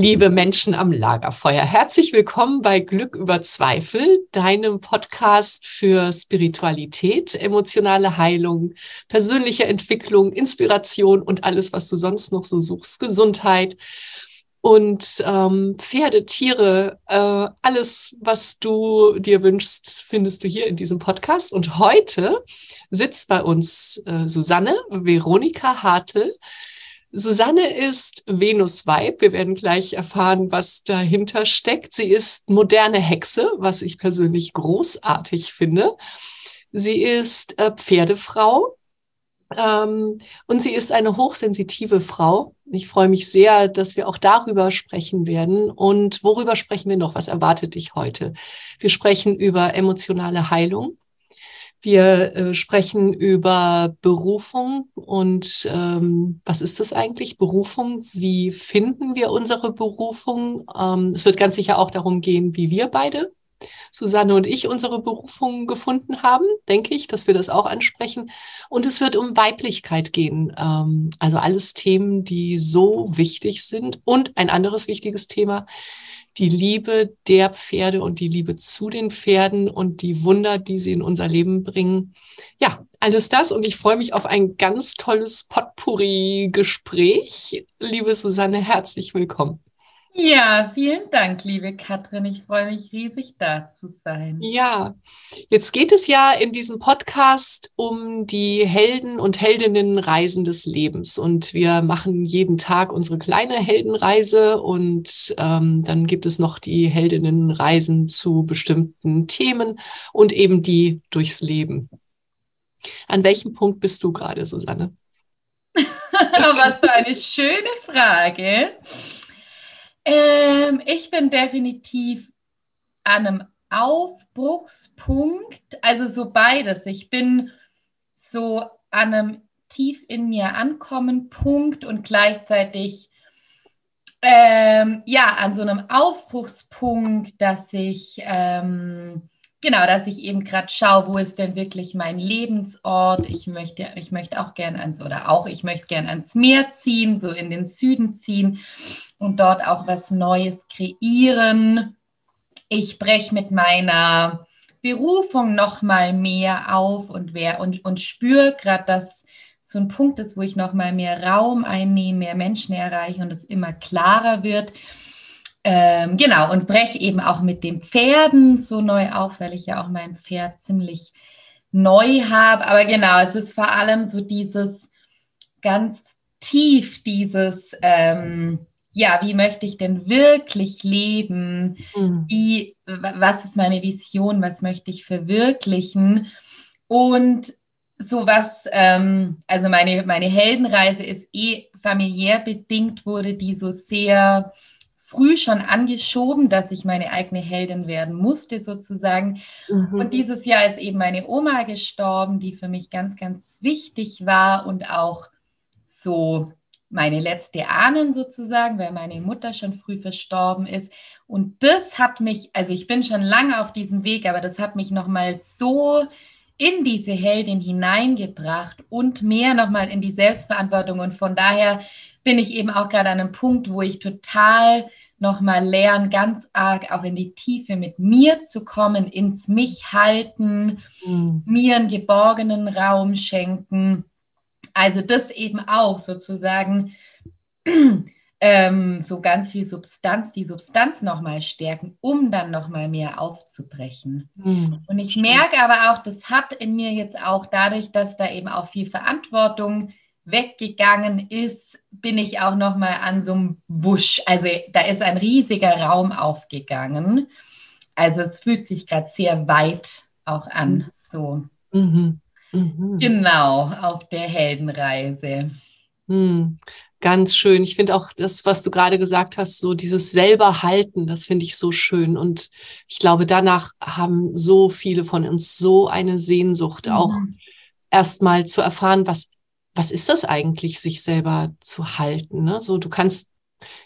Liebe Menschen am Lagerfeuer, herzlich willkommen bei Glück über Zweifel, deinem Podcast für Spiritualität, emotionale Heilung, persönliche Entwicklung, Inspiration und alles, was du sonst noch so suchst, Gesundheit und ähm, Pferde, Tiere, äh, alles, was du dir wünschst, findest du hier in diesem Podcast. Und heute sitzt bei uns äh, Susanne Veronika Hartl. Susanne ist Venus Weib. Wir werden gleich erfahren, was dahinter steckt. Sie ist moderne Hexe, was ich persönlich großartig finde. Sie ist äh, Pferdefrau ähm, und sie ist eine hochsensitive Frau. Ich freue mich sehr, dass wir auch darüber sprechen werden. Und worüber sprechen wir noch? Was erwartet dich heute? Wir sprechen über emotionale Heilung. Wir äh, sprechen über Berufung und ähm, was ist das eigentlich? Berufung, wie finden wir unsere Berufung? Ähm, es wird ganz sicher auch darum gehen, wie wir beide, Susanne und ich, unsere Berufung gefunden haben, denke ich, dass wir das auch ansprechen. Und es wird um Weiblichkeit gehen. Ähm, also alles Themen, die so wichtig sind. Und ein anderes wichtiges Thema, die Liebe der Pferde und die Liebe zu den Pferden und die Wunder, die sie in unser Leben bringen. Ja, alles das und ich freue mich auf ein ganz tolles Potpourri-Gespräch. Liebe Susanne, herzlich willkommen. Ja, vielen Dank, liebe Katrin. Ich freue mich riesig, da zu sein. Ja, jetzt geht es ja in diesem Podcast um die Helden und Heldinnenreisen des Lebens. Und wir machen jeden Tag unsere kleine Heldenreise und ähm, dann gibt es noch die Heldinnenreisen zu bestimmten Themen und eben die durchs Leben. An welchem Punkt bist du gerade, Susanne? Was für eine schöne Frage. Ähm, ich bin definitiv an einem Aufbruchspunkt, also so beides. Ich bin so an einem tief in mir ankommen Punkt und gleichzeitig ähm, ja an so einem Aufbruchspunkt, dass ich ähm, genau, dass ich eben gerade schaue, wo ist denn wirklich mein Lebensort. Ich möchte, ich möchte auch gerne ans oder auch ich möchte gerne ans Meer ziehen, so in den Süden ziehen und dort auch was Neues kreieren. Ich breche mit meiner Berufung noch mal mehr auf und, wer, und, und spüre gerade, dass so ein Punkt ist, wo ich noch mal mehr Raum einnehme, mehr Menschen erreiche und es immer klarer wird. Ähm, genau, und breche eben auch mit den Pferden so neu auf, weil ich ja auch mein Pferd ziemlich neu habe. Aber genau, es ist vor allem so dieses ganz tief, dieses ähm, ja, wie möchte ich denn wirklich leben? Mhm. Wie, was ist meine Vision? Was möchte ich verwirklichen? Und sowas, ähm, also meine, meine Heldenreise ist eh familiär bedingt, wurde die so sehr früh schon angeschoben, dass ich meine eigene Heldin werden musste, sozusagen. Mhm. Und dieses Jahr ist eben meine Oma gestorben, die für mich ganz, ganz wichtig war und auch so meine letzte Ahnen sozusagen, weil meine Mutter schon früh verstorben ist. Und das hat mich, also ich bin schon lange auf diesem Weg, aber das hat mich nochmal so in diese Heldin hineingebracht und mehr nochmal in die Selbstverantwortung. Und von daher bin ich eben auch gerade an einem Punkt, wo ich total nochmal lerne, ganz arg auch in die Tiefe mit mir zu kommen, ins Mich halten, mhm. mir einen geborgenen Raum schenken. Also das eben auch sozusagen ähm, so ganz viel Substanz, die Substanz nochmal stärken, um dann nochmal mehr aufzubrechen. Mhm. Und ich merke aber auch, das hat in mir jetzt auch dadurch, dass da eben auch viel Verantwortung weggegangen ist, bin ich auch nochmal an so einem Wusch. Also da ist ein riesiger Raum aufgegangen. Also es fühlt sich gerade sehr weit auch an. Mhm. So. Mhm. Mhm. Genau, auf der Heldenreise. Mhm. Ganz schön. Ich finde auch das, was du gerade gesagt hast, so dieses selber halten, das finde ich so schön. Und ich glaube, danach haben so viele von uns so eine Sehnsucht, auch mhm. erstmal zu erfahren, was was ist das eigentlich, sich selber zu halten? Ne? So, du kannst,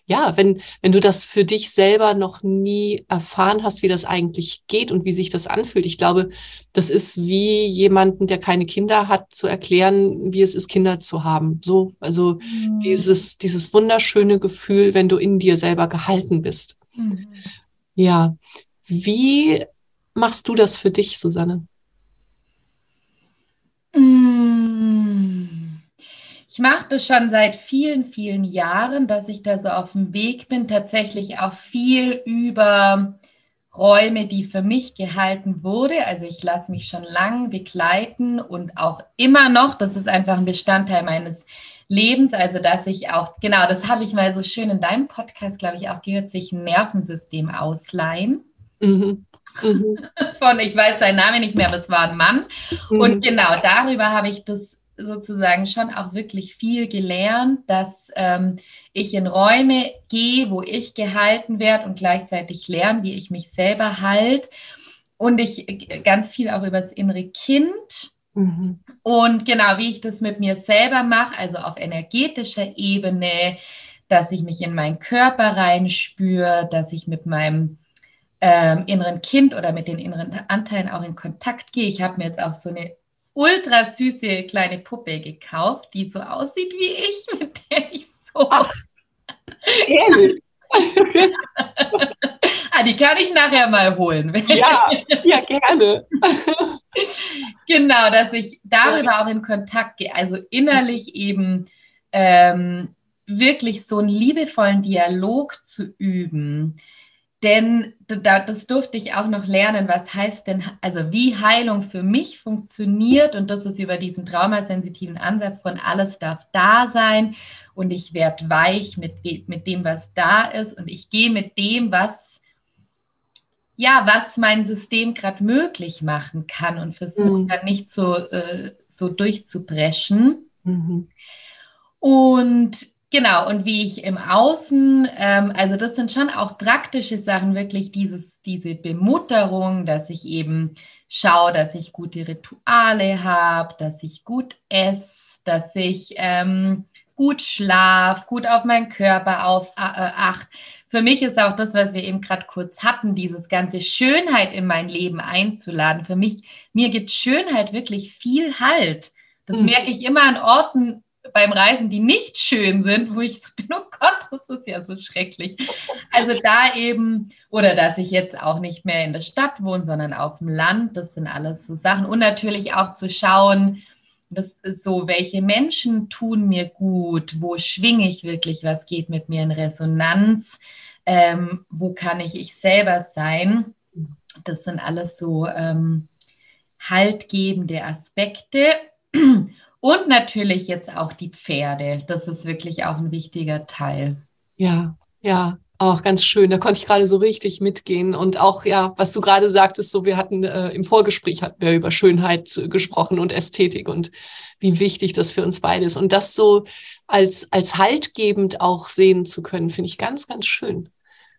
ja, wenn, wenn du das für dich selber noch nie erfahren hast, wie das eigentlich geht und wie sich das anfühlt. Ich glaube, das ist wie jemanden, der keine Kinder hat, zu erklären, wie es ist, Kinder zu haben. So, also mhm. dieses, dieses wunderschöne Gefühl, wenn du in dir selber gehalten bist. Mhm. Ja. Wie machst du das für dich, Susanne? Ich mache das schon seit vielen, vielen Jahren, dass ich da so auf dem Weg bin, tatsächlich auch viel über Räume, die für mich gehalten wurde. Also ich lasse mich schon lang begleiten und auch immer noch, das ist einfach ein Bestandteil meines Lebens, also dass ich auch, genau, das habe ich mal so schön in deinem Podcast, glaube ich, auch gehört, sich ein Nervensystem ausleihen. Mhm. Mhm. Von, ich weiß seinen Namen nicht mehr, aber es war ein Mann. Mhm. Und genau darüber habe ich das sozusagen schon auch wirklich viel gelernt, dass ähm, ich in Räume gehe, wo ich gehalten werde und gleichzeitig lerne, wie ich mich selber halte. Und ich äh, ganz viel auch über das innere Kind. Mhm. Und genau, wie ich das mit mir selber mache, also auf energetischer Ebene, dass ich mich in meinen Körper reinspüre, dass ich mit meinem ähm, inneren Kind oder mit den inneren Anteilen auch in Kontakt gehe. Ich habe mir jetzt auch so eine ultra süße kleine Puppe gekauft, die so aussieht wie ich, mit der ich so. Ach, ehrlich? ah, die kann ich nachher mal holen. Ja, ja, gerne. genau, dass ich darüber auch in Kontakt gehe, also innerlich eben ähm, wirklich so einen liebevollen Dialog zu üben denn das durfte ich auch noch lernen, was heißt denn, also wie Heilung für mich funktioniert. Und das ist über diesen traumasensitiven Ansatz von alles darf da sein und ich werde weich mit, mit dem, was da ist. Und ich gehe mit dem, was, ja, was mein System gerade möglich machen kann und versuche mhm. dann nicht so, äh, so durchzubrechen. Mhm. Und Genau, und wie ich im Außen, ähm, also das sind schon auch praktische Sachen, wirklich dieses, diese Bemutterung, dass ich eben schaue, dass ich gute Rituale habe, dass ich gut esse, dass ich ähm, gut schlafe, gut auf meinen Körper auf, äh, acht. Für mich ist auch das, was wir eben gerade kurz hatten, dieses ganze Schönheit in mein Leben einzuladen. Für mich, mir gibt Schönheit wirklich viel Halt. Das mhm. merke ich immer an Orten, beim Reisen, die nicht schön sind, wo ich so bin, oh Gott, das ist ja so schrecklich. Also da eben, oder dass ich jetzt auch nicht mehr in der Stadt wohne, sondern auf dem Land, das sind alles so Sachen. Und natürlich auch zu schauen, das ist so, welche Menschen tun mir gut, wo schwinge ich wirklich, was geht mit mir in Resonanz, ähm, wo kann ich ich selber sein. Das sind alles so ähm, haltgebende Aspekte. Und natürlich jetzt auch die Pferde. Das ist wirklich auch ein wichtiger Teil. Ja, ja, auch ganz schön. Da konnte ich gerade so richtig mitgehen. Und auch, ja, was du gerade sagtest, so wir hatten äh, im Vorgespräch hatten wir über Schönheit gesprochen und Ästhetik und wie wichtig das für uns beide ist. Und das so als, als haltgebend auch sehen zu können, finde ich ganz, ganz schön.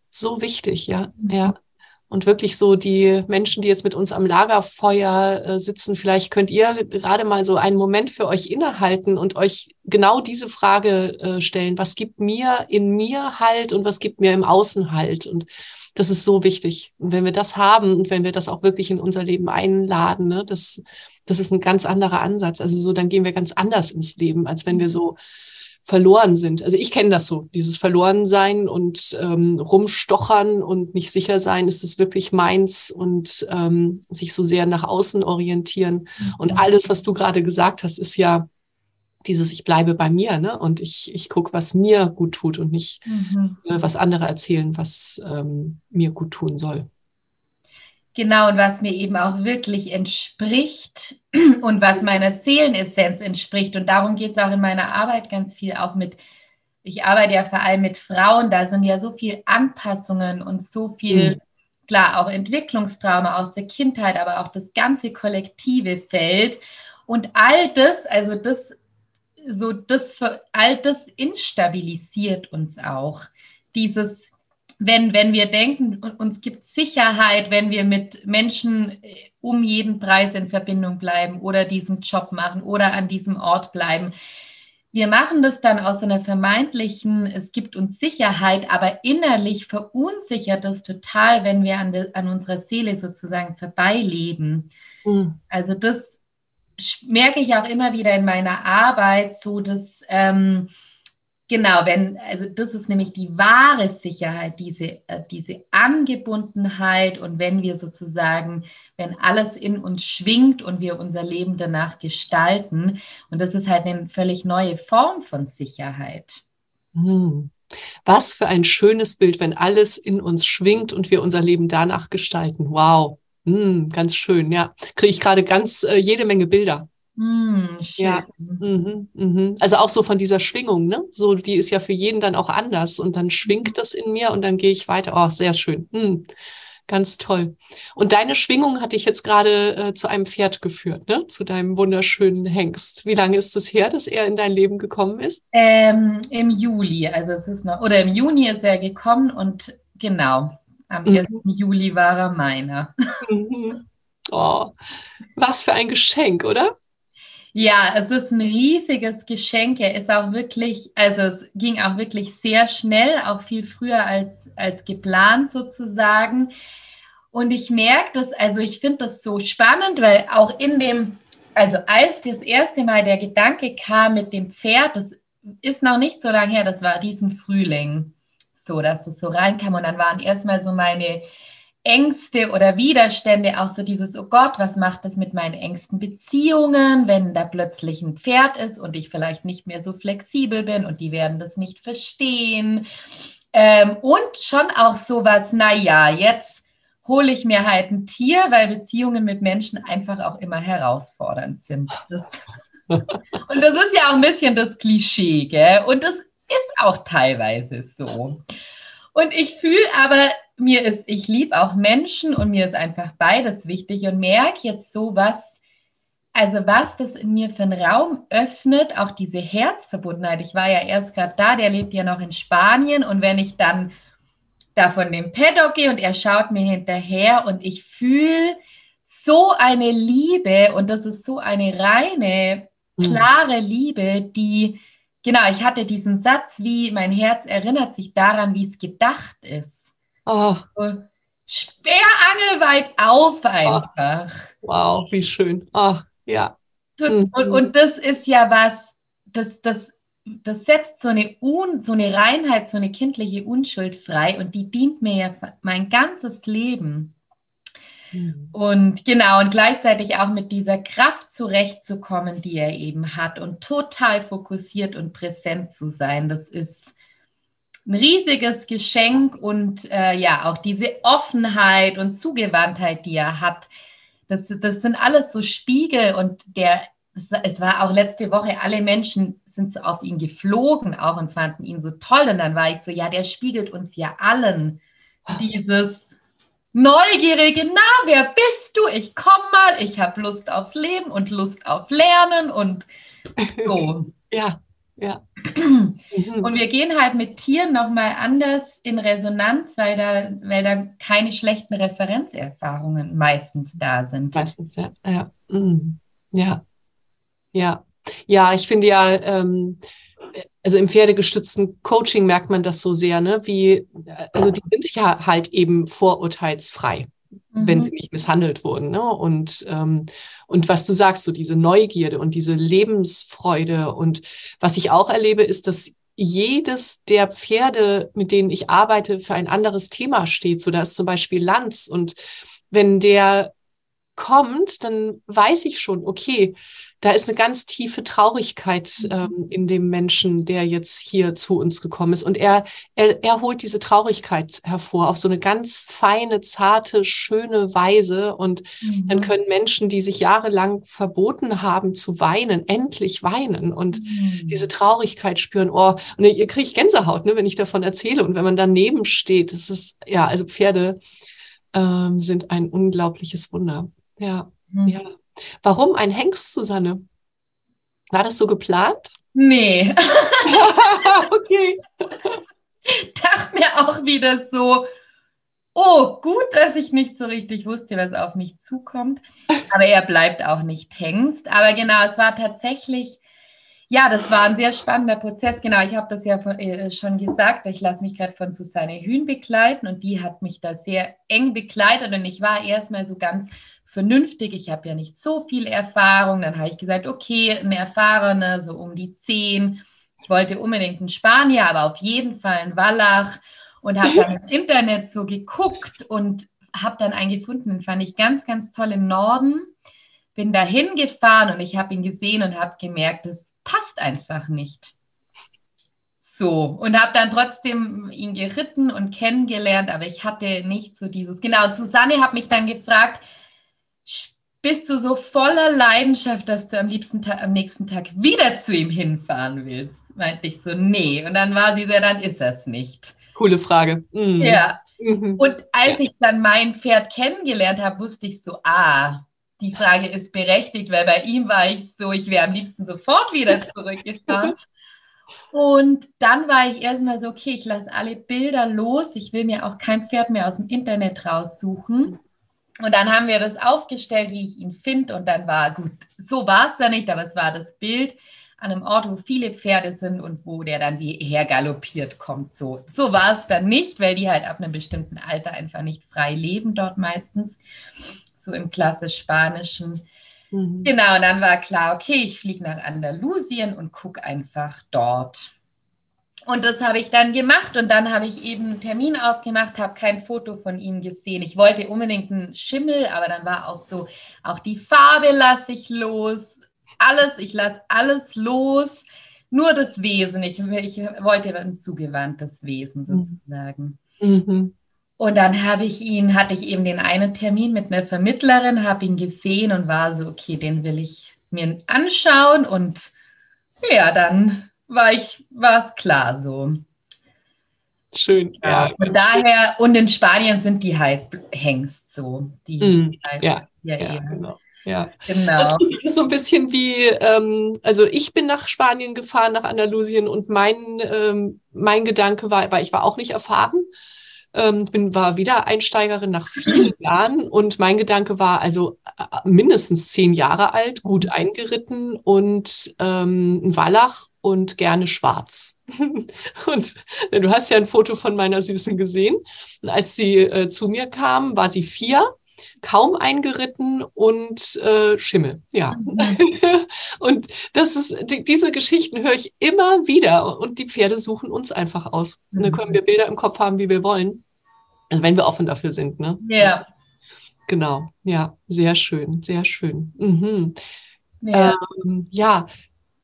So wichtig, ja, ja. Und wirklich so die Menschen, die jetzt mit uns am Lagerfeuer äh, sitzen, vielleicht könnt ihr gerade mal so einen Moment für euch innehalten und euch genau diese Frage äh, stellen. Was gibt mir in mir Halt und was gibt mir im Außen Halt? Und das ist so wichtig. Und wenn wir das haben und wenn wir das auch wirklich in unser Leben einladen, ne, das, das ist ein ganz anderer Ansatz. Also so, dann gehen wir ganz anders ins Leben, als wenn wir so verloren sind. Also ich kenne das so, dieses Verlorensein und ähm, rumstochern und nicht sicher sein, ist es wirklich meins und ähm, sich so sehr nach außen orientieren. Mhm. Und alles, was du gerade gesagt hast, ist ja dieses Ich bleibe bei mir, ne? Und ich, ich gucke, was mir gut tut und nicht, mhm. äh, was andere erzählen, was ähm, mir gut tun soll. Genau, und was mir eben auch wirklich entspricht und was meiner Seelenessenz entspricht. Und darum geht es auch in meiner Arbeit ganz viel, auch mit, ich arbeite ja vor allem mit Frauen, da sind ja so viele Anpassungen und so viel, mhm. klar, auch Entwicklungstrauma aus der Kindheit, aber auch das ganze kollektive Feld. Und all das, also das, so das, all das instabilisiert uns auch. Dieses wenn, wenn wir denken, uns gibt Sicherheit, wenn wir mit Menschen äh, um jeden Preis in Verbindung bleiben oder diesen Job machen oder an diesem Ort bleiben. Wir machen das dann aus einer vermeintlichen, es gibt uns Sicherheit, aber innerlich verunsichert es total, wenn wir an, de, an unserer Seele sozusagen vorbeileben. Mhm. Also das merke ich auch immer wieder in meiner Arbeit, so dass ähm, Genau, wenn, also das ist nämlich die wahre Sicherheit, diese, äh, diese Angebundenheit und wenn wir sozusagen, wenn alles in uns schwingt und wir unser Leben danach gestalten. Und das ist halt eine völlig neue Form von Sicherheit. Hm. Was für ein schönes Bild, wenn alles in uns schwingt und wir unser Leben danach gestalten. Wow. Hm, ganz schön, ja. Kriege ich gerade ganz äh, jede Menge Bilder. Mm, ja. Mhm, mhm. Also auch so von dieser Schwingung, ne? So, die ist ja für jeden dann auch anders und dann schwingt das in mir und dann gehe ich weiter. Oh, sehr schön. Mhm. Ganz toll. Und deine Schwingung hat dich jetzt gerade äh, zu einem Pferd geführt, ne? Zu deinem wunderschönen Hengst. Wie lange ist es her, dass er in dein Leben gekommen ist? Ähm, Im Juli, also es ist noch, oder im Juni ist er gekommen und genau, am 1. Mhm. Juli war er meiner. Mhm. Oh, was für ein Geschenk, oder? Ja, es ist ein riesiges Geschenk. Er ist auch wirklich, also es ging auch wirklich sehr schnell, auch viel früher als, als geplant sozusagen. Und ich merke das, also ich finde das so spannend, weil auch in dem, also als das erste Mal der Gedanke kam mit dem Pferd, das ist noch nicht so lange her, das war diesen Frühling, so dass es so reinkam. Und dann waren erstmal so meine Ängste oder Widerstände, auch so dieses, oh Gott, was macht das mit meinen engsten Beziehungen, wenn da plötzlich ein Pferd ist und ich vielleicht nicht mehr so flexibel bin und die werden das nicht verstehen. Ähm, und schon auch sowas, naja, jetzt hole ich mir halt ein Tier, weil Beziehungen mit Menschen einfach auch immer herausfordernd sind. Das, und das ist ja auch ein bisschen das Klischee, gell? Und das ist auch teilweise so. Und ich fühle aber mir ist, ich liebe auch Menschen und mir ist einfach beides wichtig und merke jetzt so, was, also was das in mir für einen Raum öffnet, auch diese Herzverbundenheit. Ich war ja erst gerade da, der lebt ja noch in Spanien und wenn ich dann da von dem Paddock gehe und er schaut mir hinterher und ich fühle so eine Liebe und das ist so eine reine, hm. klare Liebe, die, genau, ich hatte diesen Satz wie, mein Herz erinnert sich daran, wie es gedacht ist. Oh. Sperrangelweit auf einfach. Oh. Wow, wie schön. Oh, ja. Und, und, und, das ist ja was, das, das, das setzt so eine, Un, so eine Reinheit, so eine kindliche Unschuld frei und die dient mir ja mein ganzes Leben. Mhm. Und genau, und gleichzeitig auch mit dieser Kraft zurechtzukommen, die er eben hat und total fokussiert und präsent zu sein. Das ist, ein riesiges Geschenk und äh, ja, auch diese Offenheit und Zugewandtheit, die er hat. Das, das sind alles so Spiegel und der, es war auch letzte Woche, alle Menschen sind so auf ihn geflogen auch und fanden ihn so toll. Und dann war ich so, ja, der spiegelt uns ja allen dieses Neugierige, na, wer bist du? Ich komm mal, ich habe Lust aufs Leben und Lust auf Lernen und so. ja, ja. Und wir gehen halt mit Tieren nochmal anders in Resonanz, weil da, weil da keine schlechten Referenzerfahrungen meistens da sind. Meistens, ja. Ja, mhm. ja. ja. ja ich finde ja, ähm, also im pferdegestützten Coaching merkt man das so sehr, ne? Wie, also die sind ja halt eben vorurteilsfrei mhm. wenn sie nicht misshandelt wurden. Ne? Und, ähm, und was du sagst, so diese Neugierde und diese Lebensfreude. Und was ich auch erlebe, ist, dass jedes der Pferde, mit denen ich arbeite, für ein anderes Thema steht. So, da ist zum Beispiel Lanz. Und wenn der kommt, dann weiß ich schon, okay, da ist eine ganz tiefe Traurigkeit mhm. ähm, in dem Menschen, der jetzt hier zu uns gekommen ist. Und er, er, er holt diese Traurigkeit hervor auf so eine ganz feine, zarte, schöne Weise. Und mhm. dann können Menschen, die sich jahrelang verboten haben zu weinen, endlich weinen und mhm. diese Traurigkeit spüren. Oh, und ihr kriegt Gänsehaut, ne, wenn ich davon erzähle. Und wenn man daneben steht, das ist, ja, also Pferde ähm, sind ein unglaubliches Wunder. Ja, mhm. ja. Warum ein Hengst, Susanne? War das so geplant? Nee. okay. Dachte mir auch wieder so, oh, gut, dass ich nicht so richtig wusste, was auf mich zukommt. Aber er bleibt auch nicht Hengst. Aber genau, es war tatsächlich, ja, das war ein sehr spannender Prozess. Genau, ich habe das ja äh, schon gesagt. Ich lasse mich gerade von Susanne Hühn begleiten und die hat mich da sehr eng begleitet und ich war erstmal so ganz vernünftig. Ich habe ja nicht so viel Erfahrung. Dann habe ich gesagt, okay, eine erfahrene, so um die zehn. Ich wollte unbedingt einen Spanier, aber auf jeden Fall einen Wallach und habe dann im Internet so geguckt und habe dann einen gefunden, den fand ich ganz, ganz toll im Norden. Bin dahin gefahren und ich habe ihn gesehen und habe gemerkt, das passt einfach nicht. So, und habe dann trotzdem ihn geritten und kennengelernt, aber ich hatte nicht so dieses. Genau, Susanne hat mich dann gefragt, bist du so voller Leidenschaft, dass du am liebsten am nächsten Tag wieder zu ihm hinfahren willst? Meinte ich so, nee. Und dann war sie so, dann ist das nicht. Coole Frage. Mhm. Ja. Mhm. Und als ja. ich dann mein Pferd kennengelernt habe, wusste ich so, ah, die Frage ist berechtigt, weil bei ihm war ich so, ich wäre am liebsten sofort wieder zurückgefahren. Und dann war ich erstmal so, okay, ich lasse alle Bilder los. Ich will mir auch kein Pferd mehr aus dem Internet raussuchen. Und dann haben wir das aufgestellt, wie ich ihn finde. Und dann war gut, so war es dann nicht, aber es war das Bild an einem Ort, wo viele Pferde sind und wo der dann wie hergaloppiert kommt. So, so war es dann nicht, weil die halt ab einem bestimmten Alter einfach nicht frei leben dort meistens. So im klassisch Spanischen. Mhm. Genau, und dann war klar, okay, ich fliege nach Andalusien und gucke einfach dort. Und das habe ich dann gemacht und dann habe ich eben einen Termin ausgemacht, habe kein Foto von ihm gesehen. Ich wollte unbedingt einen Schimmel, aber dann war auch so, auch die Farbe lasse ich los, alles, ich lasse alles los, nur das Wesen. Ich, ich wollte ein zugewandtes Wesen mhm. sozusagen. Mhm. Und dann habe ich ihn, hatte ich eben den einen Termin mit einer Vermittlerin, habe ihn gesehen und war so, okay, den will ich mir anschauen und ja, dann war ich, war es klar so. Schön. Ja. Und daher, und in Spanien sind die halt Hengst so. Die mm, halt, ja, ja, ja genau. Ja, genau. Das ist so ein bisschen wie, ähm, also ich bin nach Spanien gefahren, nach Andalusien und mein, ähm, mein Gedanke war, weil ich war auch nicht erfahren, ähm, bin, war wieder Einsteigerin nach vielen Jahren und mein Gedanke war also äh, mindestens zehn Jahre alt, gut eingeritten und ähm, ein Wallach und gerne schwarz. und du hast ja ein Foto von meiner Süßen gesehen. Und als sie äh, zu mir kam, war sie vier kaum eingeritten und äh, Schimmel. Ja. Mhm. und das ist, die, diese Geschichten höre ich immer wieder und die Pferde suchen uns einfach aus. Mhm. Und dann können wir Bilder im Kopf haben, wie wir wollen. Also wenn wir offen dafür sind, ne? Ja. Genau, ja, sehr schön, sehr schön. Mhm. Ja. Ähm, ja,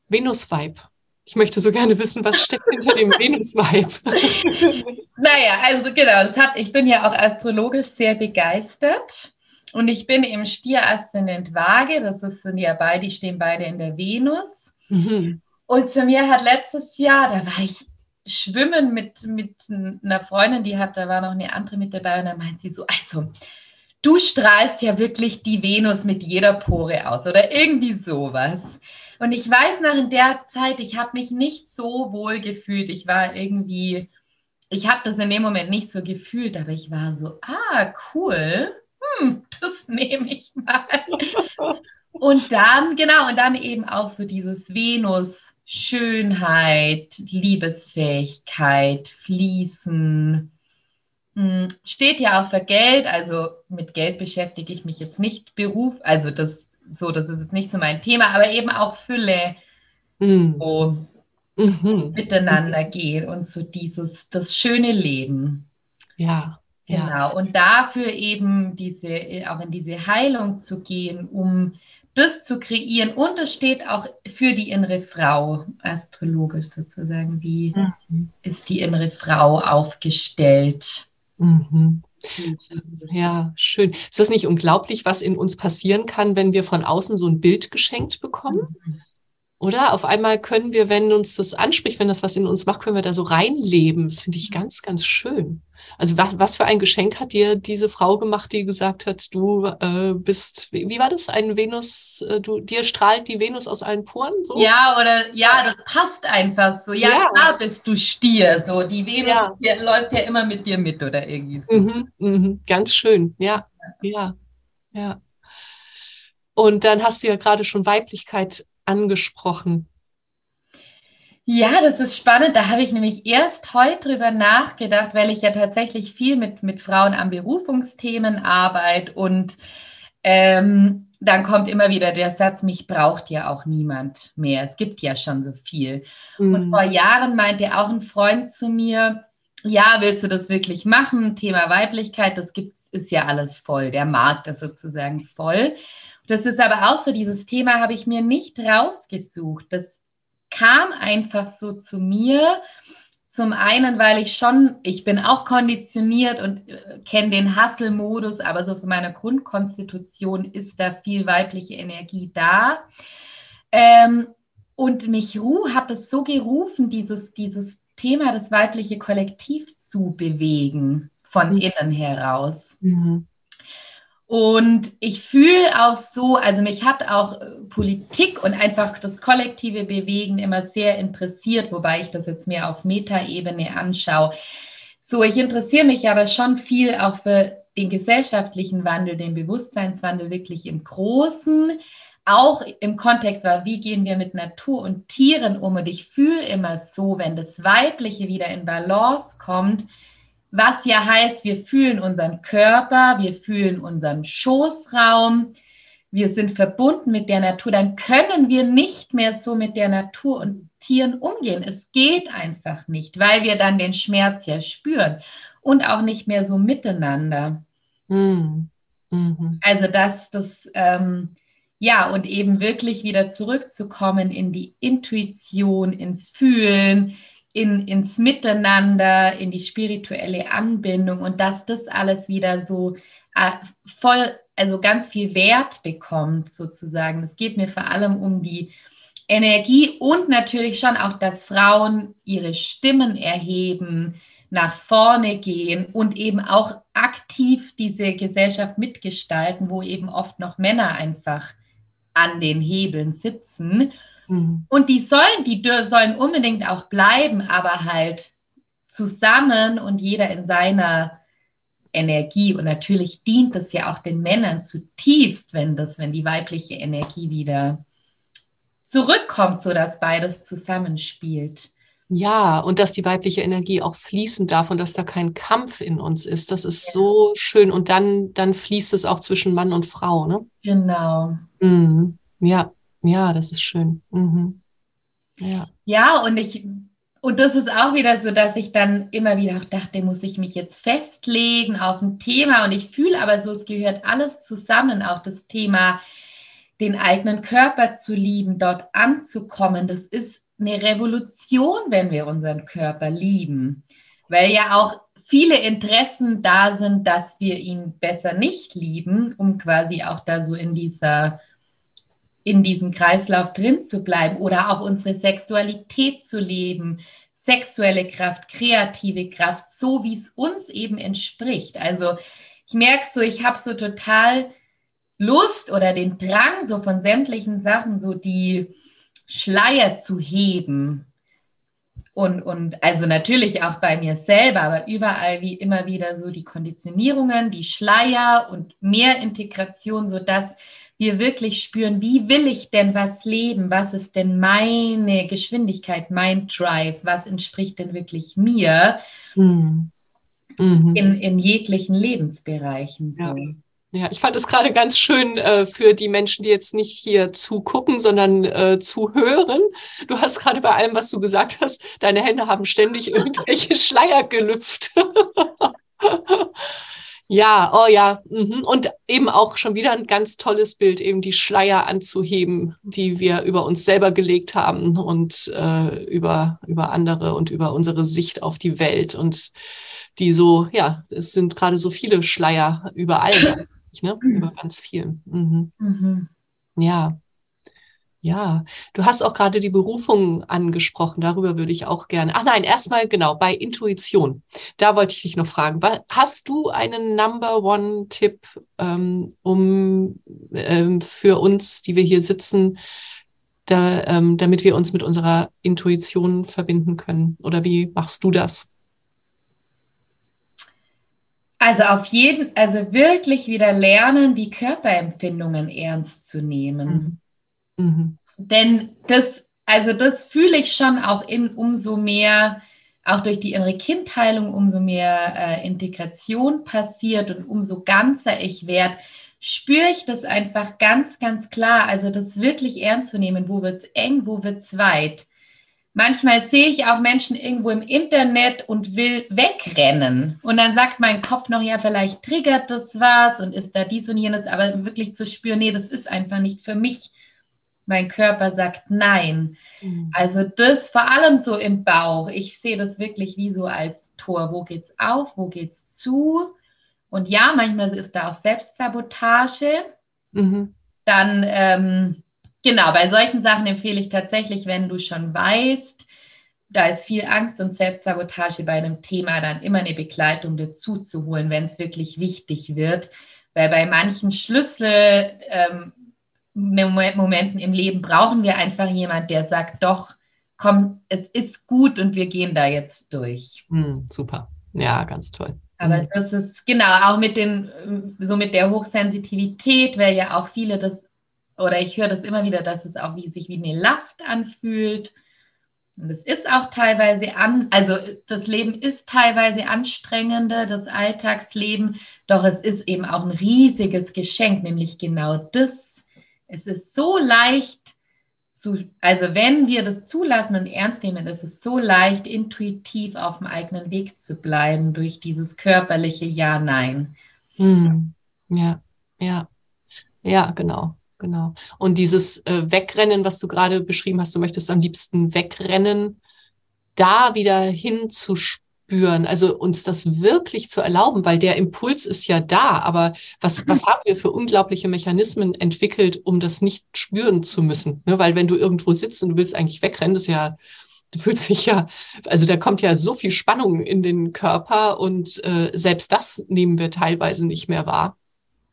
Venus-Vibe. Ich möchte so gerne wissen, was steckt hinter dem Venus-Vibe. naja, also genau, das hat, ich bin ja auch astrologisch sehr begeistert. Und ich bin im Stier-Aszendent Waage, das ist, sind ja beide, die stehen beide in der Venus. Mhm. Und zu mir hat letztes Jahr, da war ich schwimmen mit, mit einer Freundin, die hat, da war noch eine andere mit dabei und da meint sie so, also du strahlst ja wirklich die Venus mit jeder Pore aus oder irgendwie sowas. Und ich weiß noch in der Zeit, ich habe mich nicht so wohl gefühlt. Ich war irgendwie, ich habe das in dem Moment nicht so gefühlt, aber ich war so, ah, cool, hm, das nehme ich mal. Und dann, genau, und dann eben auch so dieses Venus, Schönheit, Liebesfähigkeit, Fließen. Hm, steht ja auch für Geld, also mit Geld beschäftige ich mich jetzt nicht Beruf, also das so, das ist jetzt nicht so mein Thema, aber eben auch Fülle, mhm. so mhm. miteinander gehen und so dieses, das schöne Leben. Ja. Genau. Ja. Und dafür eben diese, auch in diese Heilung zu gehen, um das zu kreieren. Und es steht auch für die innere Frau, astrologisch sozusagen. Wie mhm. ist die innere Frau aufgestellt? Mhm. Ja, schön. Ist das nicht unglaublich, was in uns passieren kann, wenn wir von außen so ein Bild geschenkt bekommen? Mhm. Oder auf einmal können wir, wenn uns das anspricht, wenn das was in uns macht, können wir da so reinleben. Das finde ich ganz, ganz schön. Also was, was für ein Geschenk hat dir diese Frau gemacht, die gesagt hat, du äh, bist, wie, wie, war das, ein Venus, äh, du, dir strahlt die Venus aus allen Poren? So? Ja, oder ja, das passt einfach so. Ja, ja. klar bist du Stier, so die Venus ja. die läuft ja immer mit dir mit oder irgendwie so. Mhm, mhm, ganz schön, ja, ja, ja. Und dann hast du ja gerade schon Weiblichkeit angesprochen? Ja, das ist spannend. Da habe ich nämlich erst heute drüber nachgedacht, weil ich ja tatsächlich viel mit, mit Frauen an Berufungsthemen arbeite und ähm, dann kommt immer wieder der Satz, mich braucht ja auch niemand mehr. Es gibt ja schon so viel. Mhm. Und vor Jahren meinte auch ein Freund zu mir, ja, willst du das wirklich machen? Thema Weiblichkeit, das gibt's, ist ja alles voll. Der Markt ist sozusagen voll. Das ist aber auch so, dieses Thema habe ich mir nicht rausgesucht. Das kam einfach so zu mir. Zum einen, weil ich schon, ich bin auch konditioniert und äh, kenne den Hustle-Modus, aber so von meiner Grundkonstitution ist da viel weibliche Energie da. Ähm, und mich Ruh hat es so gerufen, dieses, dieses Thema, das weibliche Kollektiv zu bewegen, von mhm. innen heraus. Mhm. Und ich fühle auch so, also mich hat auch äh, Politik und einfach das kollektive Bewegen immer sehr interessiert, wobei ich das jetzt mehr auf Metaebene anschaue. So, ich interessiere mich aber schon viel auch für den gesellschaftlichen Wandel, den Bewusstseinswandel wirklich im Großen, auch im Kontext war, wie gehen wir mit Natur und Tieren um. Und ich fühle immer so, wenn das Weibliche wieder in Balance kommt, was ja heißt, wir fühlen unseren Körper, wir fühlen unseren Schoßraum, wir sind verbunden mit der Natur, dann können wir nicht mehr so mit der Natur und Tieren umgehen. Es geht einfach nicht, weil wir dann den Schmerz ja spüren und auch nicht mehr so miteinander. Mhm. Mhm. Also dass das, ähm, ja, und eben wirklich wieder zurückzukommen in die Intuition, ins Fühlen, in, ins Miteinander, in die spirituelle Anbindung und dass das alles wieder so äh, voll, also ganz viel Wert bekommt sozusagen. Es geht mir vor allem um die Energie und natürlich schon auch, dass Frauen ihre Stimmen erheben, nach vorne gehen und eben auch aktiv diese Gesellschaft mitgestalten, wo eben oft noch Männer einfach an den Hebeln sitzen Mhm. Und die sollen, die sollen unbedingt auch bleiben, aber halt zusammen und jeder in seiner Energie. Und natürlich dient es ja auch den Männern zutiefst, wenn das, wenn die weibliche Energie wieder zurückkommt, sodass beides zusammenspielt. Ja, und dass die weibliche Energie auch fließen darf und dass da kein Kampf in uns ist. Das ist ja. so schön. Und dann, dann fließt es auch zwischen Mann und Frau, ne? Genau. Mhm. Ja. Ja, das ist schön. Mhm. Ja. ja, und ich, und das ist auch wieder so, dass ich dann immer wieder auch dachte, muss ich mich jetzt festlegen auf ein Thema und ich fühle aber so, es gehört alles zusammen, auch das Thema, den eigenen Körper zu lieben, dort anzukommen. Das ist eine Revolution, wenn wir unseren Körper lieben, weil ja auch viele Interessen da sind, dass wir ihn besser nicht lieben, um quasi auch da so in dieser in diesem Kreislauf drin zu bleiben oder auch unsere Sexualität zu leben, sexuelle Kraft, kreative Kraft, so wie es uns eben entspricht. Also ich merke so, ich habe so total Lust oder den Drang so von sämtlichen Sachen, so die Schleier zu heben. Und, und also natürlich auch bei mir selber, aber überall wie immer wieder so die Konditionierungen, die Schleier und mehr Integration, sodass wir wirklich spüren, wie will ich denn was leben? Was ist denn meine Geschwindigkeit, mein Drive? Was entspricht denn wirklich mir mhm. in, in jeglichen Lebensbereichen? So. Ja. Ja, ich fand es gerade ganz schön äh, für die Menschen, die jetzt nicht hier zugucken, sondern äh, zuhören. Du hast gerade bei allem, was du gesagt hast, deine Hände haben ständig irgendwelche Schleier gelüpft. Ja, oh ja. Mhm. Und eben auch schon wieder ein ganz tolles Bild, eben die Schleier anzuheben, die wir über uns selber gelegt haben und äh, über, über andere und über unsere Sicht auf die Welt. Und die so, ja, es sind gerade so viele Schleier überall, ne? über ganz vielen. Mhm. Mhm. Ja. Ja, du hast auch gerade die Berufung angesprochen. Darüber würde ich auch gerne. Ach nein, erstmal genau bei Intuition. Da wollte ich dich noch fragen. Hast du einen Number One-Tipp, ähm, um ähm, für uns, die wir hier sitzen, da, ähm, damit wir uns mit unserer Intuition verbinden können? Oder wie machst du das? Also auf jeden, also wirklich wieder lernen, die Körperempfindungen ernst zu nehmen. Mhm Mhm. Denn das, also das fühle ich schon auch in umso mehr, auch durch die innere Kindheilung, umso mehr äh, Integration passiert und umso ganzer ich werde, spüre ich das einfach ganz, ganz klar. Also das wirklich ernst zu nehmen, wo wird es eng, wo wird es weit. Manchmal sehe ich auch Menschen irgendwo im Internet und will wegrennen. Und dann sagt mein Kopf noch, ja, vielleicht triggert das was und ist da dies und jenes, aber wirklich zu spüren, nee, das ist einfach nicht für mich mein Körper sagt nein. Mhm. Also das vor allem so im Bauch. Ich sehe das wirklich wie so als Tor. Wo geht's auf? Wo geht's zu? Und ja, manchmal ist da auch Selbstsabotage. Mhm. Dann, ähm, genau, bei solchen Sachen empfehle ich tatsächlich, wenn du schon weißt, da ist viel Angst und Selbstsabotage bei einem Thema, dann immer eine Begleitung dazu zu holen, wenn es wirklich wichtig wird. Weil bei manchen Schlüssel, ähm, Momenten im Leben brauchen wir einfach jemand, der sagt, doch, komm, es ist gut und wir gehen da jetzt durch. Mm, super. Ja, ganz toll. Aber mm. das ist genau auch mit den, so mit der Hochsensitivität, weil ja auch viele das, oder ich höre das immer wieder, dass es auch wie sich wie eine Last anfühlt. Und es ist auch teilweise an, also das Leben ist teilweise anstrengender, das Alltagsleben, doch es ist eben auch ein riesiges Geschenk, nämlich genau das es ist so leicht, zu, also wenn wir das zulassen und ernst nehmen, ist es so leicht, intuitiv auf dem eigenen Weg zu bleiben durch dieses körperliche Ja-Nein. Hm. Ja, ja, ja, genau. Genau. Und dieses äh, Wegrennen, was du gerade beschrieben hast, du möchtest am liebsten wegrennen, da wieder hinzuspüren spüren, also uns das wirklich zu erlauben, weil der Impuls ist ja da, aber was, was haben wir für unglaubliche Mechanismen entwickelt, um das nicht spüren zu müssen? Ne? Weil wenn du irgendwo sitzt und du willst eigentlich wegrennen, das ist ja, du fühlst dich ja, also da kommt ja so viel Spannung in den Körper und äh, selbst das nehmen wir teilweise nicht mehr wahr.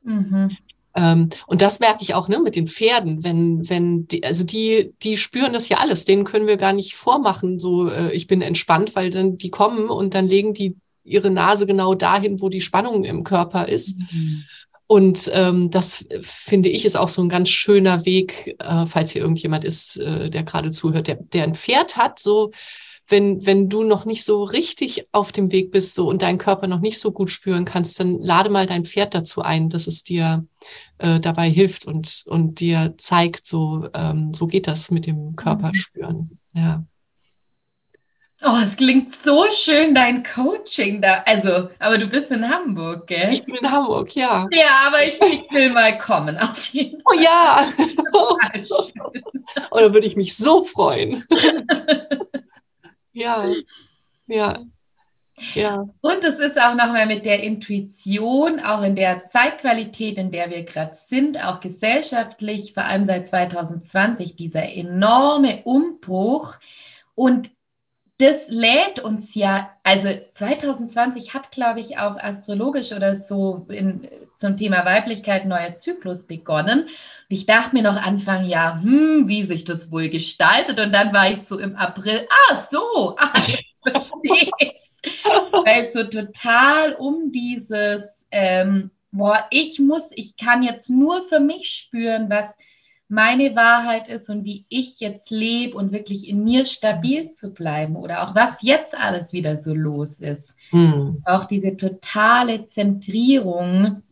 Mhm. Ähm, und das merke ich auch ne, mit den Pferden, wenn, wenn die, also die, die spüren das ja alles, denen können wir gar nicht vormachen, so äh, ich bin entspannt, weil dann die kommen und dann legen die ihre Nase genau dahin, wo die Spannung im Körper ist. Mhm. Und ähm, das finde ich ist auch so ein ganz schöner Weg, äh, falls hier irgendjemand ist, äh, der gerade zuhört, der, der ein Pferd hat, so wenn, wenn du noch nicht so richtig auf dem Weg bist so und deinen Körper noch nicht so gut spüren kannst, dann lade mal dein Pferd dazu ein, dass es dir äh, dabei hilft und, und dir zeigt, so, ähm, so geht das mit dem Körper mhm. spüren. Ja. Oh, es klingt so schön, dein Coaching da. Also, aber du bist in Hamburg, gell? Ich bin in Hamburg, ja. Ja, aber ich, ich will mal kommen, auf jeden Fall. Oh ja. oh, da würde ich mich so freuen. Ja, ja. Ja. Und es ist auch nochmal mit der Intuition, auch in der Zeitqualität, in der wir gerade sind, auch gesellschaftlich, vor allem seit 2020, dieser enorme Umbruch. Und das lädt uns ja, also 2020 hat, glaube ich, auch astrologisch oder so in, zum Thema Weiblichkeit neuer Zyklus begonnen. Und ich dachte mir noch Anfang Jahr, hm, wie sich das wohl gestaltet. Und dann war ich so im April, ah, so, ah, verstehe Weil so total um dieses, ähm, boah, ich muss, ich kann jetzt nur für mich spüren, was meine Wahrheit ist und wie ich jetzt lebe und wirklich in mir stabil zu bleiben oder auch was jetzt alles wieder so los ist. Mhm. Auch diese totale Zentrierung,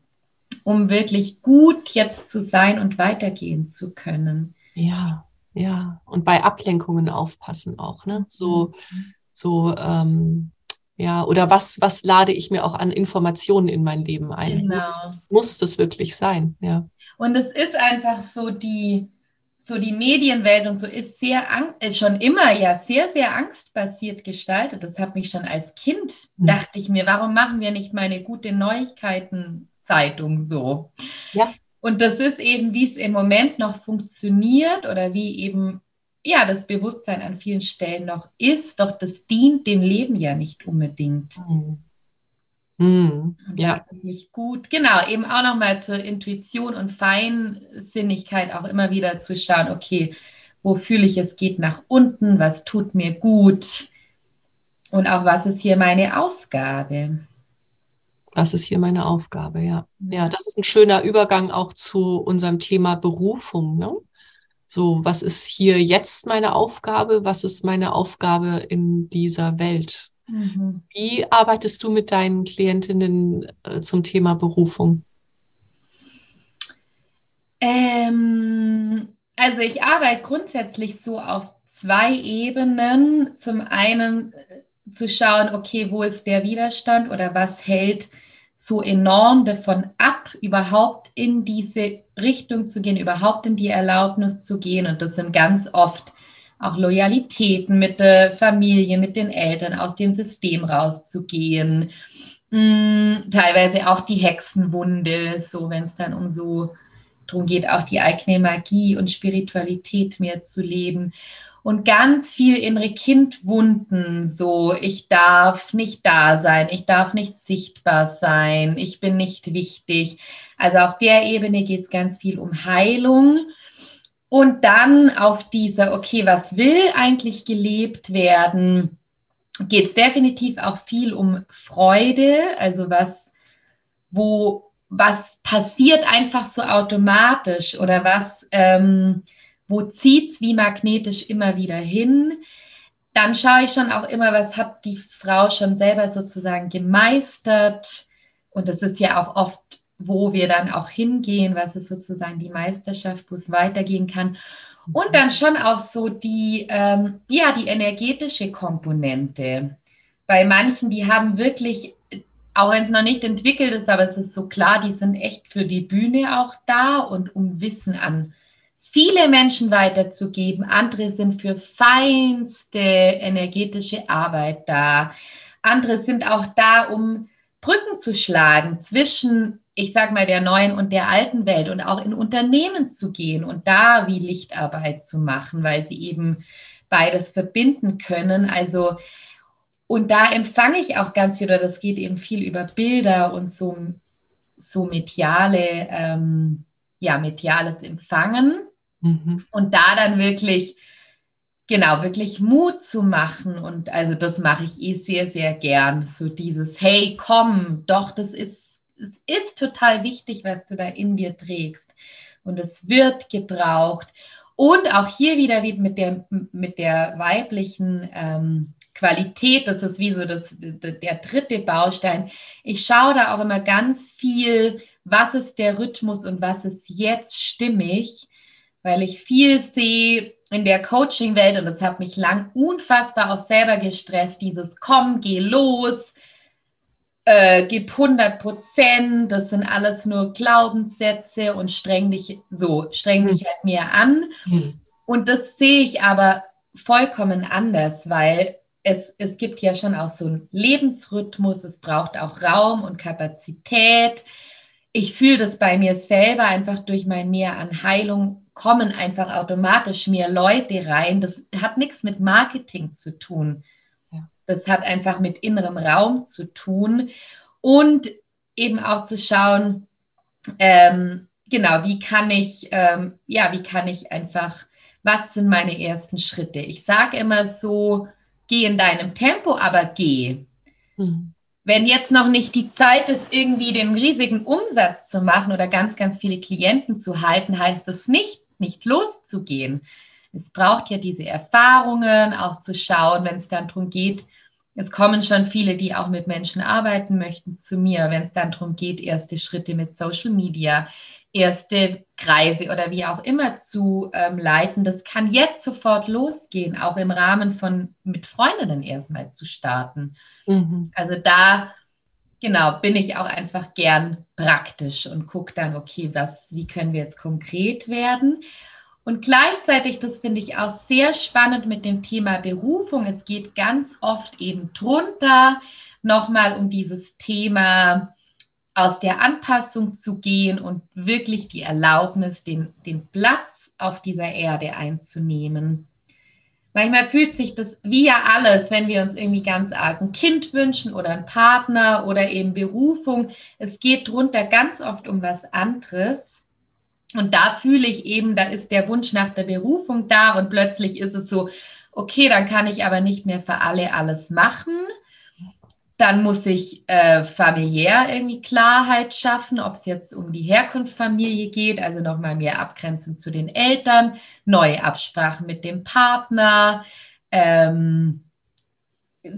um wirklich gut jetzt zu sein und weitergehen zu können. Ja, ja. Und bei Ablenkungen aufpassen auch, ne? So, mhm. so, ähm, ja, oder was, was lade ich mir auch an Informationen in mein Leben ein? Genau. Muss, muss das wirklich sein? Ja. Und es ist einfach so die, so die Medienwelt und so ist sehr ist schon immer ja sehr, sehr angstbasiert gestaltet. Das hat mich schon als Kind, mhm. dachte ich mir, warum machen wir nicht meine gute Neuigkeiten-Zeitung so? Ja. Und das ist eben, wie es im Moment noch funktioniert oder wie eben ja das Bewusstsein an vielen Stellen noch ist, doch das dient dem Leben ja nicht unbedingt. Mhm. Mm, ja. Wirklich gut. Genau, eben auch nochmal zur Intuition und Feinsinnigkeit auch immer wieder zu schauen, okay, wo fühle ich, es geht nach unten, was tut mir gut und auch was ist hier meine Aufgabe. Was ist hier meine Aufgabe, ja. Ja, das ist ein schöner Übergang auch zu unserem Thema Berufung. Ne? So, was ist hier jetzt meine Aufgabe? Was ist meine Aufgabe in dieser Welt? Mhm. Wie arbeitest du mit deinen Klientinnen äh, zum Thema Berufung? Ähm, also ich arbeite grundsätzlich so auf zwei Ebenen. Zum einen äh, zu schauen, okay, wo ist der Widerstand oder was hält so enorm davon ab, überhaupt in diese Richtung zu gehen, überhaupt in die Erlaubnis zu gehen. Und das sind ganz oft auch Loyalitäten mit der Familie, mit den Eltern aus dem System rauszugehen. Hm, teilweise auch die Hexenwunde, so wenn es dann um so darum geht, auch die eigene Magie und Spiritualität mehr zu leben. Und ganz viel innere Kindwunden, so ich darf nicht da sein, ich darf nicht sichtbar sein, ich bin nicht wichtig. Also auf der Ebene geht es ganz viel um Heilung und dann auf dieser, okay, was will eigentlich gelebt werden, geht es definitiv auch viel um Freude, also was, wo, was passiert einfach so automatisch oder was, ähm, wo zieht es wie magnetisch immer wieder hin. Dann schaue ich schon auch immer, was hat die Frau schon selber sozusagen gemeistert. Und das ist ja auch oft wo wir dann auch hingehen, was ist sozusagen die Meisterschaft, wo es weitergehen kann. Und dann schon auch so die, ähm, ja, die energetische Komponente. Bei manchen, die haben wirklich, auch wenn es noch nicht entwickelt ist, aber es ist so klar, die sind echt für die Bühne auch da und um Wissen an viele Menschen weiterzugeben. Andere sind für feinste energetische Arbeit da. Andere sind auch da, um Brücken zu schlagen zwischen ich sag mal, der neuen und der alten Welt und auch in Unternehmen zu gehen und da wie Lichtarbeit zu machen, weil sie eben beides verbinden können. Also, und da empfange ich auch ganz viel, oder das geht eben viel über Bilder und so, so mediale, ähm, ja, mediales Empfangen. Mhm. Und da dann wirklich, genau, wirklich Mut zu machen. Und also das mache ich eh sehr, sehr gern. So dieses, hey, komm, doch, das ist es ist total wichtig, was du da in dir trägst. Und es wird gebraucht. Und auch hier wieder mit der, mit der weiblichen ähm, Qualität, das ist wie so das, der dritte Baustein. Ich schaue da auch immer ganz viel, was ist der Rhythmus und was ist jetzt stimmig, weil ich viel sehe in der Coaching-Welt und das hat mich lang unfassbar auch selber gestresst, dieses Komm, geh los, äh, gib 100 Prozent, das sind alles nur Glaubenssätze und streng dich so, streng dich hm. halt mehr an. Mhm. Und das sehe ich aber vollkommen anders, weil es, es gibt ja schon auch so einen Lebensrhythmus, es braucht auch Raum und Kapazität. Ich fühle das bei mir selber einfach durch mein Mehr an Heilung kommen einfach automatisch mehr Leute rein. Das hat nichts mit Marketing zu tun das hat einfach mit innerem Raum zu tun und eben auch zu schauen, ähm, genau, wie kann ich, ähm, ja, wie kann ich einfach, was sind meine ersten Schritte? Ich sage immer so, geh in deinem Tempo, aber geh. Mhm. Wenn jetzt noch nicht die Zeit ist, irgendwie den riesigen Umsatz zu machen oder ganz, ganz viele Klienten zu halten, heißt das nicht, nicht loszugehen. Es braucht ja diese Erfahrungen, auch zu schauen, wenn es dann darum geht, es kommen schon viele, die auch mit Menschen arbeiten möchten, zu mir, wenn es dann darum geht, erste Schritte mit Social Media, erste Kreise oder wie auch immer zu ähm, leiten. Das kann jetzt sofort losgehen, auch im Rahmen von mit Freundinnen erstmal zu starten. Mhm. Also da, genau, bin ich auch einfach gern praktisch und gucke dann, okay, was, wie können wir jetzt konkret werden? Und gleichzeitig, das finde ich auch sehr spannend mit dem Thema Berufung. Es geht ganz oft eben drunter nochmal um dieses Thema aus der Anpassung zu gehen und wirklich die Erlaubnis, den, den Platz auf dieser Erde einzunehmen. Manchmal fühlt sich das wie ja alles, wenn wir uns irgendwie ganz arg ein Kind wünschen oder einen Partner oder eben Berufung. Es geht drunter ganz oft um was anderes. Und da fühle ich eben, da ist der Wunsch nach der Berufung da und plötzlich ist es so, okay, dann kann ich aber nicht mehr für alle alles machen. Dann muss ich äh, familiär irgendwie Klarheit schaffen, ob es jetzt um die Herkunftsfamilie geht, also nochmal mehr Abgrenzung zu den Eltern, neue Absprachen mit dem Partner, ähm,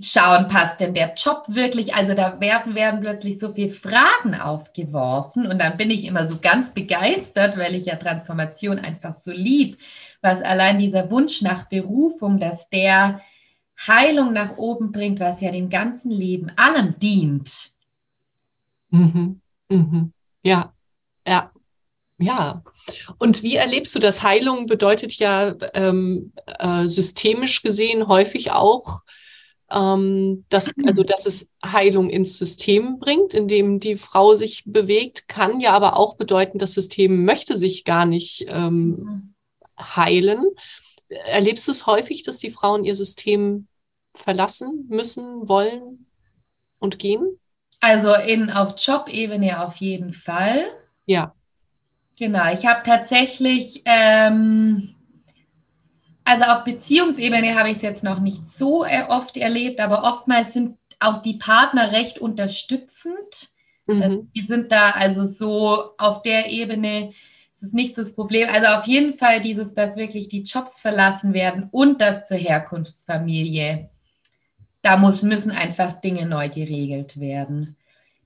schauen, passt denn der Job wirklich? Also da werfen werden plötzlich so viele Fragen aufgeworfen und dann bin ich immer so ganz begeistert, weil ich ja Transformation einfach so lieb, was allein dieser Wunsch nach Berufung, dass der Heilung nach oben bringt, was ja dem ganzen Leben allem dient. Mhm. Mhm. Ja, ja, ja. Und wie erlebst du das? Heilung bedeutet ja ähm, äh, systemisch gesehen häufig auch, ähm, dass, also, dass es Heilung ins System bringt, indem die Frau sich bewegt, kann ja aber auch bedeuten, das System möchte sich gar nicht ähm, mhm. heilen. Erlebst du es häufig, dass die Frauen ihr System verlassen müssen, wollen und gehen? Also in, auf Jobebene auf jeden Fall. Ja. Genau, ich habe tatsächlich, ähm, also auf Beziehungsebene habe ich es jetzt noch nicht so oft erlebt, aber oftmals sind auch die Partner recht unterstützend. Mhm. Die sind da also so auf der Ebene, das ist nicht so das Problem. Also auf jeden Fall dieses, dass wirklich die Jobs verlassen werden und das zur Herkunftsfamilie. Da muss, müssen einfach Dinge neu geregelt werden.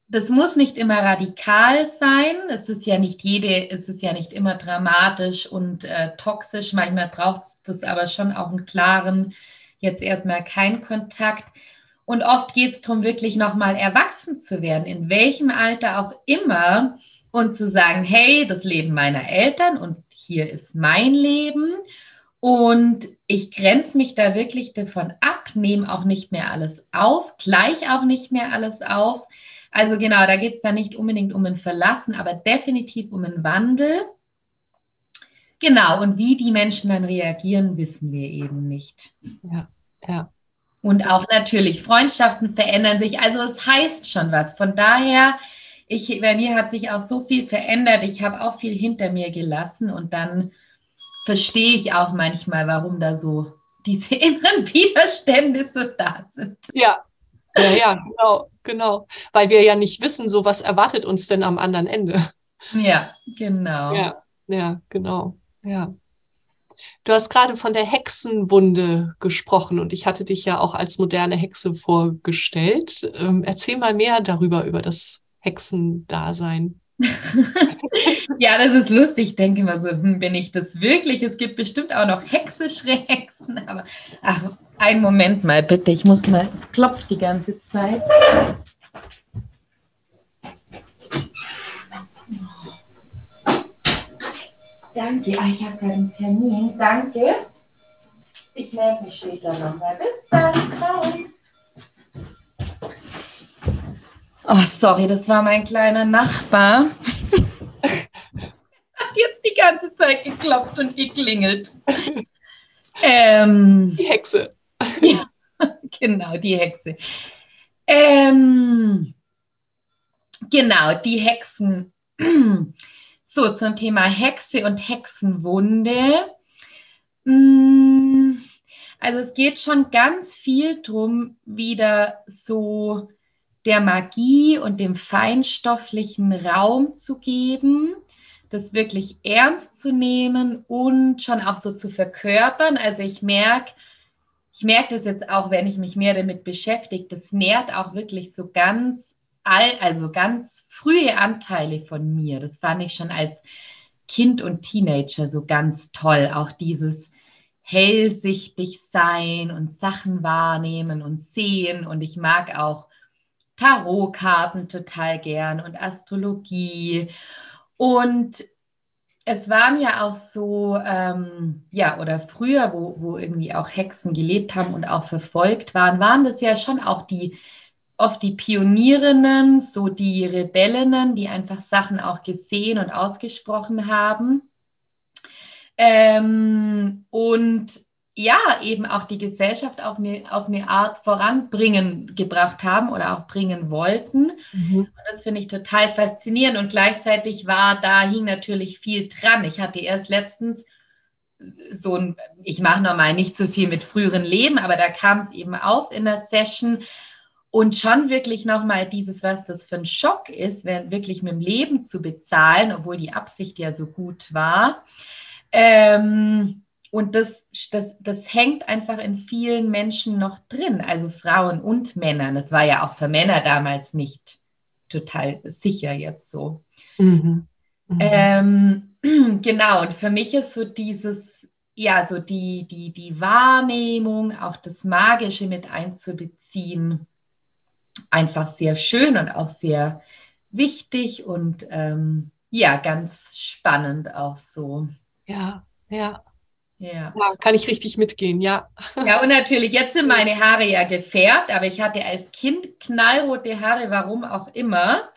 Das muss nicht immer radikal sein. Es ist ja nicht jede, es ist ja nicht immer dramatisch und äh, toxisch. Manchmal braucht es aber schon auch einen klaren, jetzt erstmal kein Kontakt. Und oft geht es darum, wirklich nochmal erwachsen zu werden, in welchem Alter auch immer, und zu sagen, hey, das Leben meiner Eltern und hier ist mein Leben. Und ich grenze mich da wirklich davon ab, nehme auch nicht mehr alles auf, gleich auch nicht mehr alles auf. Also genau, da geht es dann nicht unbedingt um ein Verlassen, aber definitiv um einen Wandel. Genau, und wie die Menschen dann reagieren, wissen wir eben nicht. Ja, ja. Und auch natürlich, Freundschaften verändern sich. Also es heißt schon was. Von daher, ich, bei mir hat sich auch so viel verändert. Ich habe auch viel hinter mir gelassen und dann verstehe ich auch manchmal, warum da so diese inneren Widerstände so da sind. Ja, ja, ja, genau, genau. Weil wir ja nicht wissen, so was erwartet uns denn am anderen Ende. Ja, genau. Ja, ja, genau. Ja. Du hast gerade von der Hexenwunde gesprochen und ich hatte dich ja auch als moderne Hexe vorgestellt. Ähm, erzähl mal mehr darüber, über das Hexendasein. ja, das ist lustig. Ich denke immer so, hm, bin ich das wirklich? Es gibt bestimmt auch noch hexische Hexen, aber ach, einen Moment mal bitte. Ich muss mal, es klopft die ganze Zeit. Danke. Ah, ich habe gerade einen Termin. Danke. Ich melde mich später nochmal. Bis dann. Ciao. Oh, sorry, das war mein kleiner Nachbar. Hat jetzt die ganze Zeit geklopft und geklingelt. Ähm, die Hexe. Ja, genau, die Hexe. Ähm, genau, die Hexen. So, zum Thema Hexe und Hexenwunde. Mm, also es geht schon ganz viel darum, wieder so der Magie und dem feinstofflichen Raum zu geben, das wirklich ernst zu nehmen und schon auch so zu verkörpern. Also ich merke, ich merke das jetzt auch, wenn ich mich mehr damit beschäftige, das nährt auch wirklich so ganz all, also ganz frühe Anteile von mir. Das fand ich schon als Kind und Teenager so ganz toll. Auch dieses hellsichtig sein und Sachen wahrnehmen und sehen. Und ich mag auch Tarotkarten total gern und Astrologie. Und es waren ja auch so, ähm, ja, oder früher, wo, wo irgendwie auch Hexen gelebt haben und auch verfolgt waren, waren das ja schon auch die, oft die Pionierinnen, so die Rebellinnen, die einfach Sachen auch gesehen und ausgesprochen haben. Ähm, und ja, eben auch die Gesellschaft auf eine, auf eine Art voranbringen gebracht haben oder auch bringen wollten. Mhm. das finde ich total faszinierend. Und gleichzeitig war, da hing natürlich viel dran. Ich hatte erst letztens so ein, ich mache normal nicht so viel mit früheren Leben, aber da kam es eben auf in der Session. Und schon wirklich nochmal dieses, was das für ein Schock ist, wenn wirklich mit dem Leben zu bezahlen, obwohl die Absicht ja so gut war. Ähm, und das, das, das hängt einfach in vielen Menschen noch drin, also Frauen und Männern. Das war ja auch für Männer damals nicht total sicher jetzt so. Mhm. Mhm. Ähm, genau, und für mich ist so dieses, ja, so die, die, die Wahrnehmung, auch das Magische mit einzubeziehen, einfach sehr schön und auch sehr wichtig und ähm, ja, ganz spannend auch so. Ja, ja. Ja. ja. kann ich richtig mitgehen, ja. Ja, und natürlich, jetzt sind meine Haare ja gefärbt, aber ich hatte als Kind knallrote Haare, warum auch immer.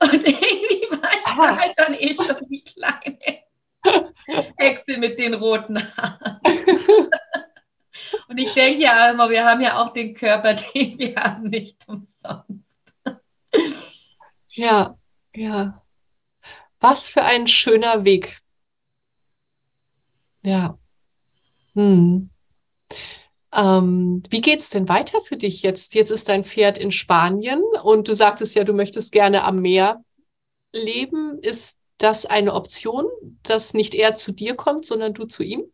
Und irgendwie war ich Aha. halt dann eh schon die kleine Hexe mit den roten Haaren. Und ich denke ja immer, wir haben ja auch den Körper, den wir haben, nicht umsonst. Ja, ja. Was für ein schöner Weg. Ja. Hm. Ähm, wie geht es denn weiter für dich jetzt? Jetzt ist dein Pferd in Spanien und du sagtest ja, du möchtest gerne am Meer leben. Ist das eine Option, dass nicht er zu dir kommt, sondern du zu ihm?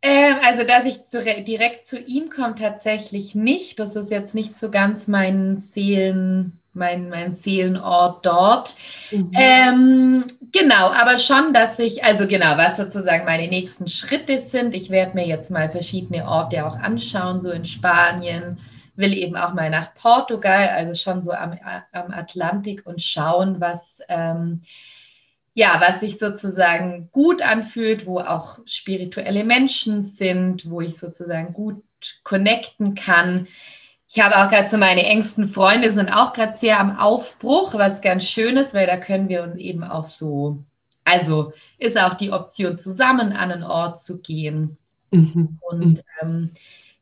Ähm, also, dass ich zu, direkt zu ihm komme, tatsächlich nicht. Das ist jetzt nicht so ganz mein Seelen, mein, mein Seelenort dort. Mhm. Ähm, genau, aber schon, dass ich, also genau, was sozusagen meine nächsten Schritte sind. Ich werde mir jetzt mal verschiedene Orte auch anschauen, so in Spanien, will eben auch mal nach Portugal, also schon so am, am Atlantik und schauen, was, ähm, ja, was sich sozusagen gut anfühlt, wo auch spirituelle Menschen sind, wo ich sozusagen gut connecten kann. Ich habe auch gerade so meine engsten Freunde sind auch gerade sehr am Aufbruch, was ganz schön ist, weil da können wir uns eben auch so, also ist auch die Option, zusammen an einen Ort zu gehen mhm. und mhm. ähm,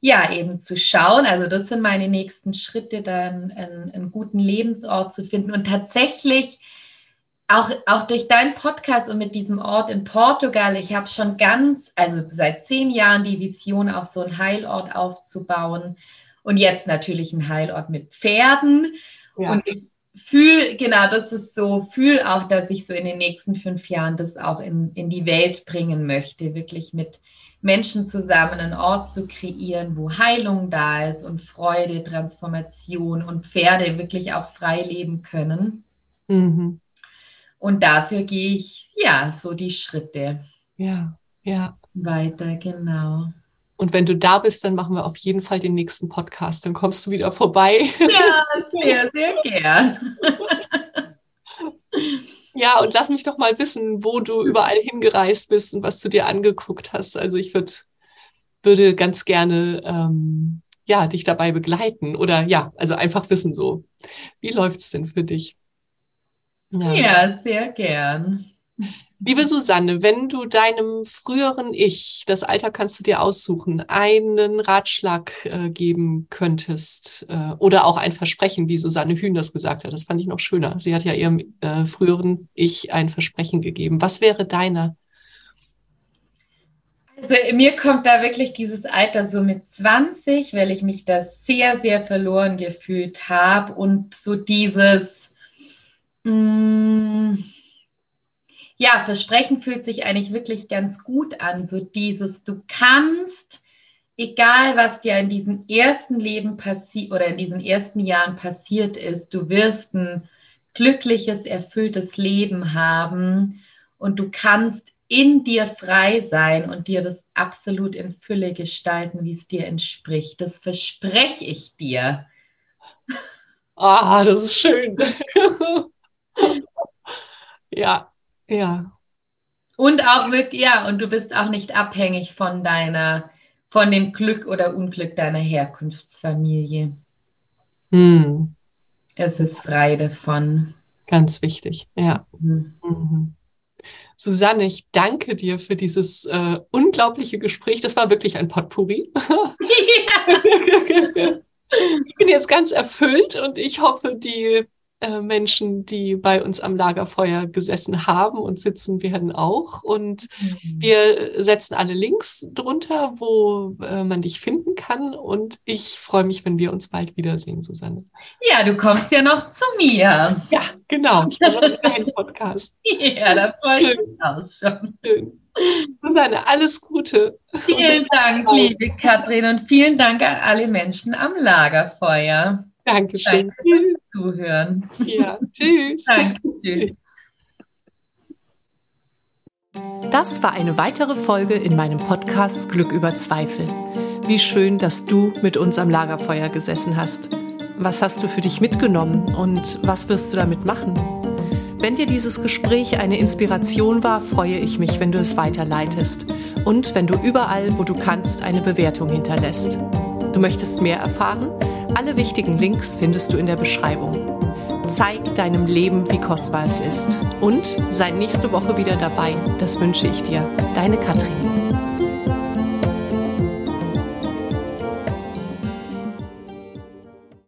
ja, eben zu schauen. Also das sind meine nächsten Schritte, dann einen, einen guten Lebensort zu finden und tatsächlich auch, auch durch deinen Podcast und mit diesem Ort in Portugal, ich habe schon ganz, also seit zehn Jahren die Vision, auch so einen Heilort aufzubauen und jetzt natürlich ein Heilort mit Pferden. Ja. Und ich fühle, genau, das ist so, fühle auch, dass ich so in den nächsten fünf Jahren das auch in, in die Welt bringen möchte, wirklich mit Menschen zusammen einen Ort zu kreieren, wo Heilung da ist und Freude, Transformation und Pferde wirklich auch frei leben können. Mhm. Und dafür gehe ich ja so die Schritte. Ja, ja. Weiter, genau. Und wenn du da bist, dann machen wir auf jeden Fall den nächsten Podcast. Dann kommst du wieder vorbei. Ja, sehr, sehr gern. Ja, und lass mich doch mal wissen, wo du überall hingereist bist und was du dir angeguckt hast. Also ich würd, würde ganz gerne ähm, ja, dich dabei begleiten oder ja, also einfach wissen so, wie läuft es denn für dich? Ja. ja, sehr gern. Liebe Susanne, wenn du deinem früheren Ich, das Alter kannst du dir aussuchen, einen Ratschlag äh, geben könntest äh, oder auch ein Versprechen, wie Susanne Hühn das gesagt hat, das fand ich noch schöner. Sie hat ja ihrem äh, früheren Ich ein Versprechen gegeben. Was wäre deiner? Also mir kommt da wirklich dieses Alter so mit 20, weil ich mich da sehr, sehr verloren gefühlt habe und so dieses, mh, mm, ja, Versprechen fühlt sich eigentlich wirklich ganz gut an. So dieses, du kannst, egal was dir in diesem ersten Leben passiert oder in diesen ersten Jahren passiert ist, du wirst ein glückliches, erfülltes Leben haben und du kannst in dir frei sein und dir das absolut in Fülle gestalten, wie es dir entspricht. Das verspreche ich dir. Ah, das ist schön. ja, ja. Und auch wirklich, ja, und du bist auch nicht abhängig von deiner, von dem Glück oder Unglück deiner Herkunftsfamilie. Hm. Es ist frei davon. Ganz wichtig, ja. Mhm. Mhm. Susanne, ich danke dir für dieses äh, unglaubliche Gespräch. Das war wirklich ein Potpourri. Ich bin jetzt ganz erfüllt und ich hoffe, die äh, Menschen, die bei uns am Lagerfeuer gesessen haben und sitzen werden auch. Und mhm. wir setzen alle Links drunter, wo äh, man dich finden kann. Und ich freue mich, wenn wir uns bald wiedersehen, Susanne. Ja, du kommst ja noch zu mir. Ja, genau. Ich bin deinen Podcast. ja, da freue ich mich auch schon. Schön. Susanne, alles Gute. Vielen Dank, liebe Katrin, und vielen Dank an alle Menschen am Lagerfeuer. Dankeschön. Danke fürs Zuhören. Ja, tschüss. Danke, tschüss. Das war eine weitere Folge in meinem Podcast Glück über Zweifel. Wie schön, dass du mit uns am Lagerfeuer gesessen hast. Was hast du für dich mitgenommen und was wirst du damit machen? Wenn dir dieses Gespräch eine Inspiration war, freue ich mich, wenn du es weiterleitest und wenn du überall, wo du kannst, eine Bewertung hinterlässt. Du möchtest mehr erfahren? Alle wichtigen Links findest du in der Beschreibung. Zeig deinem Leben, wie kostbar es ist. Und sei nächste Woche wieder dabei. Das wünsche ich dir. Deine Katrin.